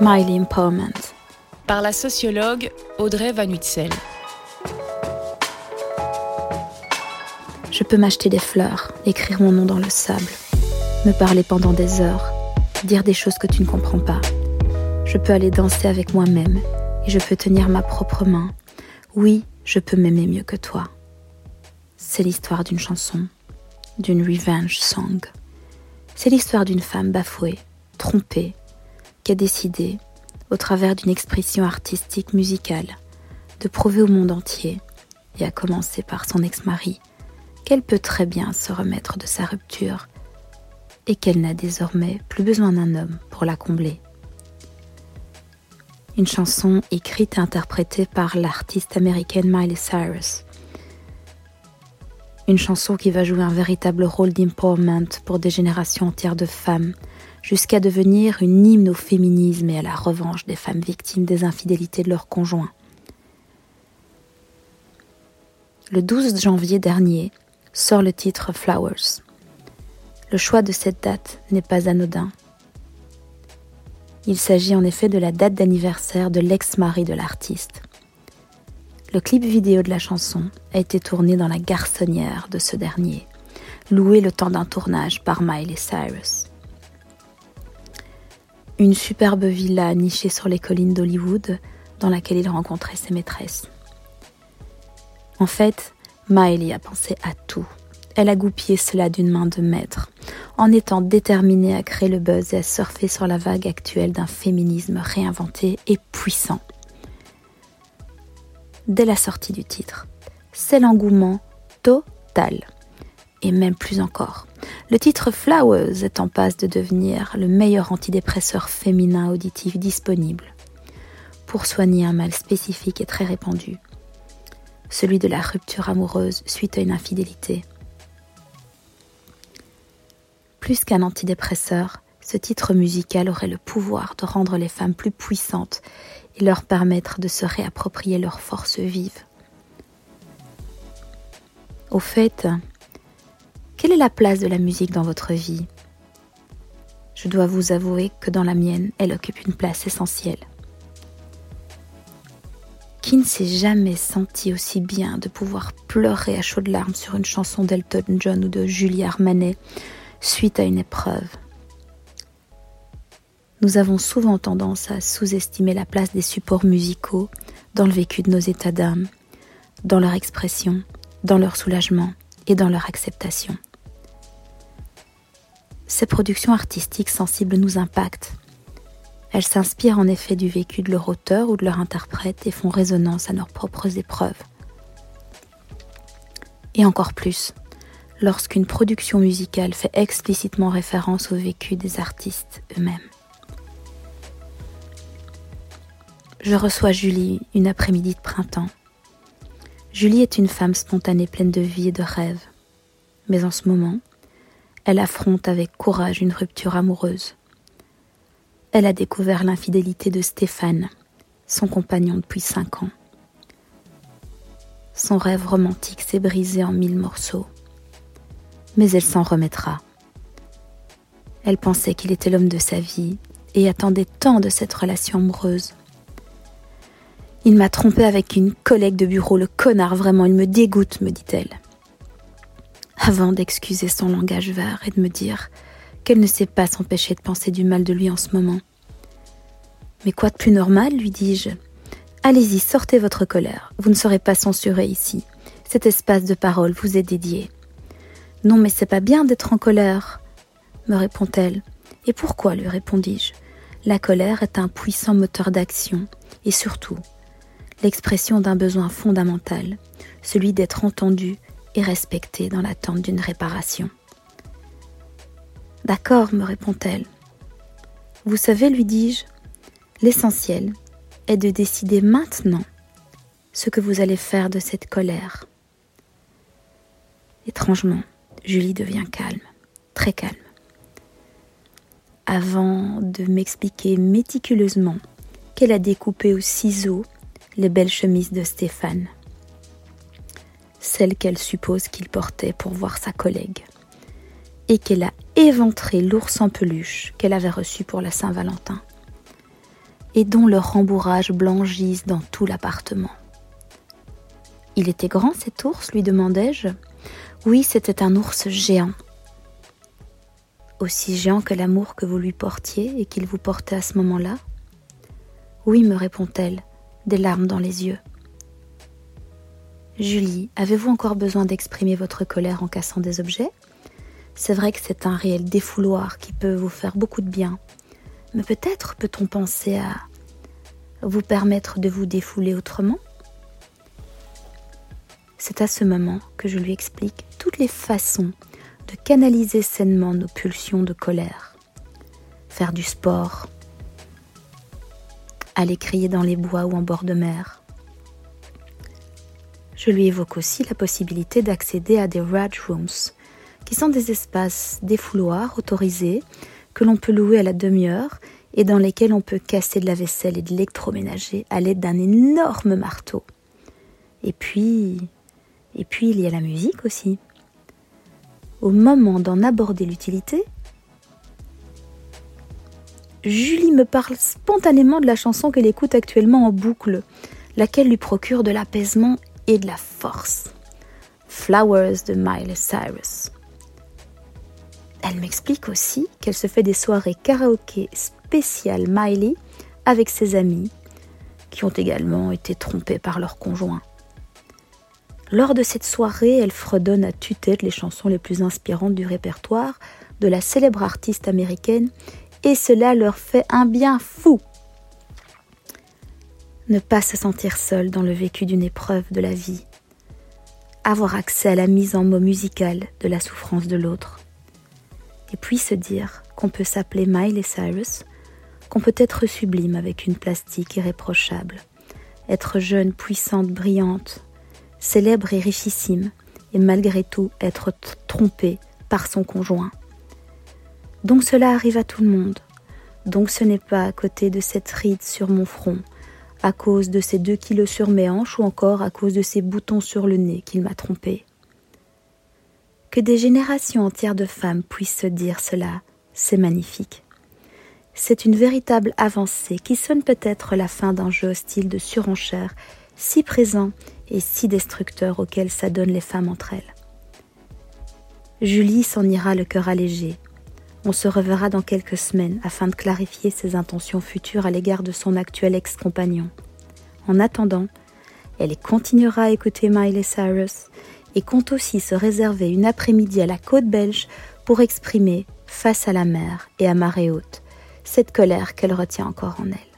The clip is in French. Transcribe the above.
Miley Empowerment. Par la sociologue Audrey Van Uytsel. Je peux m'acheter des fleurs, écrire mon nom dans le sable, me parler pendant des heures, dire des choses que tu ne comprends pas. Je peux aller danser avec moi-même et je peux tenir ma propre main. Oui, je peux m'aimer mieux que toi. C'est l'histoire d'une chanson, d'une revenge song. C'est l'histoire d'une femme bafouée, trompée, qui a décidé, au travers d'une expression artistique musicale, de prouver au monde entier, et à commencer par son ex-mari, qu'elle peut très bien se remettre de sa rupture et qu'elle n'a désormais plus besoin d'un homme pour la combler. Une chanson écrite et interprétée par l'artiste américaine Miley Cyrus. Une chanson qui va jouer un véritable rôle d'empowerment pour des générations entières de femmes, jusqu'à devenir une hymne au féminisme et à la revanche des femmes victimes des infidélités de leurs conjoints. Le 12 janvier dernier, sort le titre Flowers. Le choix de cette date n'est pas anodin. Il s'agit en effet de la date d'anniversaire de l'ex-mari de l'artiste. Le clip vidéo de la chanson a été tourné dans la garçonnière de ce dernier, loué le temps d'un tournage par Miley Cyrus. Une superbe villa nichée sur les collines d'Hollywood dans laquelle il rencontrait ses maîtresses. En fait, Miley a pensé à tout. Elle a goupillé cela d'une main de maître, en étant déterminée à créer le buzz et à surfer sur la vague actuelle d'un féminisme réinventé et puissant. Dès la sortie du titre, c'est l'engouement total. Et même plus encore. Le titre Flowers est en passe de devenir le meilleur antidépresseur féminin auditif disponible pour soigner un mal spécifique et très répandu, celui de la rupture amoureuse suite à une infidélité. Plus qu'un antidépresseur, ce titre musical aurait le pouvoir de rendre les femmes plus puissantes et leur permettre de se réapproprier leurs forces vives. Au fait, quelle est la place de la musique dans votre vie? Je dois vous avouer que dans la mienne, elle occupe une place essentielle. Qui ne s'est jamais senti aussi bien de pouvoir pleurer à chaudes larmes sur une chanson d'Elton John ou de Julie Armanet suite à une épreuve? Nous avons souvent tendance à sous-estimer la place des supports musicaux dans le vécu de nos états d'âme, dans leur expression, dans leur soulagement et dans leur acceptation. Ces productions artistiques sensibles nous impactent elles s'inspirent en effet du vécu de leur auteur ou de leur interprète et font résonance à leurs propres épreuves. Et encore plus, lorsqu'une production musicale fait explicitement référence au vécu des artistes eux-mêmes. Je reçois Julie une après-midi de printemps. Julie est une femme spontanée pleine de vie et de rêves. Mais en ce moment, elle affronte avec courage une rupture amoureuse elle a découvert l'infidélité de Stéphane, son compagnon depuis cinq ans. Son rêve romantique s'est brisé en mille morceaux. Mais elle s'en remettra. Elle pensait qu'il était l'homme de sa vie et attendait tant de cette relation amoureuse. Il m'a trompé avec une collègue de bureau, le connard, vraiment, il me dégoûte, me dit-elle. Avant d'excuser son langage vert et de me dire qu'elle ne sait pas s'empêcher de penser du mal de lui en ce moment. Mais quoi de plus normal, lui dis-je? Allez-y, sortez votre colère, vous ne serez pas censuré ici. Cet espace de parole vous est dédié. Non, mais c'est pas bien d'être en colère, me répond-elle. Et pourquoi lui répondis-je? La colère est un puissant moteur d'action, et surtout, l'expression d'un besoin fondamental, celui d'être entendu et respecté dans l'attente d'une réparation. D'accord, me répond-elle. Vous savez, lui dis-je, l'essentiel est de décider maintenant ce que vous allez faire de cette colère. Étrangement, Julie devient calme, très calme. Avant de m'expliquer méticuleusement qu'elle a découpé au ciseau les belles chemises de Stéphane, celles qu'elle suppose qu'il portait pour voir sa collègue et qu'elle a éventré l'ours en peluche qu'elle avait reçu pour la Saint-Valentin. et dont le rembourrage blanchisse dans tout l'appartement. Il était grand cet ours? lui demandai-je. Oui, c'était un ours géant. Aussi géant que l'amour que vous lui portiez et qu'il vous portait à ce moment-là? Oui, me répond-elle, des larmes dans les yeux. Julie, avez-vous encore besoin d'exprimer votre colère en cassant des objets? C'est vrai que c'est un réel défouloir qui peut vous faire beaucoup de bien, mais peut-être peut-on penser à vous permettre de vous défouler autrement? C'est à ce moment que je lui explique toutes les façons de canaliser sainement nos pulsions de colère. Faire du sport, aller crier dans les bois ou en bord de mer, je lui évoque aussi la possibilité d'accéder à des Raj Rooms, qui sont des espaces défouloirs autorisés que l'on peut louer à la demi-heure et dans lesquels on peut casser de la vaisselle et de l'électroménager à l'aide d'un énorme marteau. Et puis, et puis il y a la musique aussi. Au moment d'en aborder l'utilité, Julie me parle spontanément de la chanson qu'elle écoute actuellement en boucle, laquelle lui procure de l'apaisement de la force. Flowers de Miley Cyrus. Elle m'explique aussi qu'elle se fait des soirées karaoké spéciales Miley avec ses amis, qui ont également été trompés par leur conjoint. Lors de cette soirée, elle fredonne à tue-tête les chansons les plus inspirantes du répertoire de la célèbre artiste américaine, et cela leur fait un bien fou ne pas se sentir seul dans le vécu d'une épreuve de la vie, avoir accès à la mise en mots musicale de la souffrance de l'autre, et puis se dire qu'on peut s'appeler Miley Cyrus, qu'on peut être sublime avec une plastique irréprochable, être jeune, puissante, brillante, célèbre et richissime, et malgré tout être trompée par son conjoint. Donc cela arrive à tout le monde. Donc ce n'est pas à côté de cette ride sur mon front, à cause de ces deux kilos sur mes hanches ou encore à cause de ces boutons sur le nez qu'il m'a trompé. Que des générations entières de femmes puissent se dire cela, c'est magnifique. C'est une véritable avancée qui sonne peut-être la fin d'un jeu hostile de surenchère si présent et si destructeur auquel s'adonnent les femmes entre elles. Julie s'en ira le cœur allégé. On se reverra dans quelques semaines afin de clarifier ses intentions futures à l'égard de son actuel ex-compagnon. En attendant, elle continuera à écouter Miley Cyrus et compte aussi se réserver une après-midi à la côte belge pour exprimer, face à la mer et à marée haute, cette colère qu'elle retient encore en elle.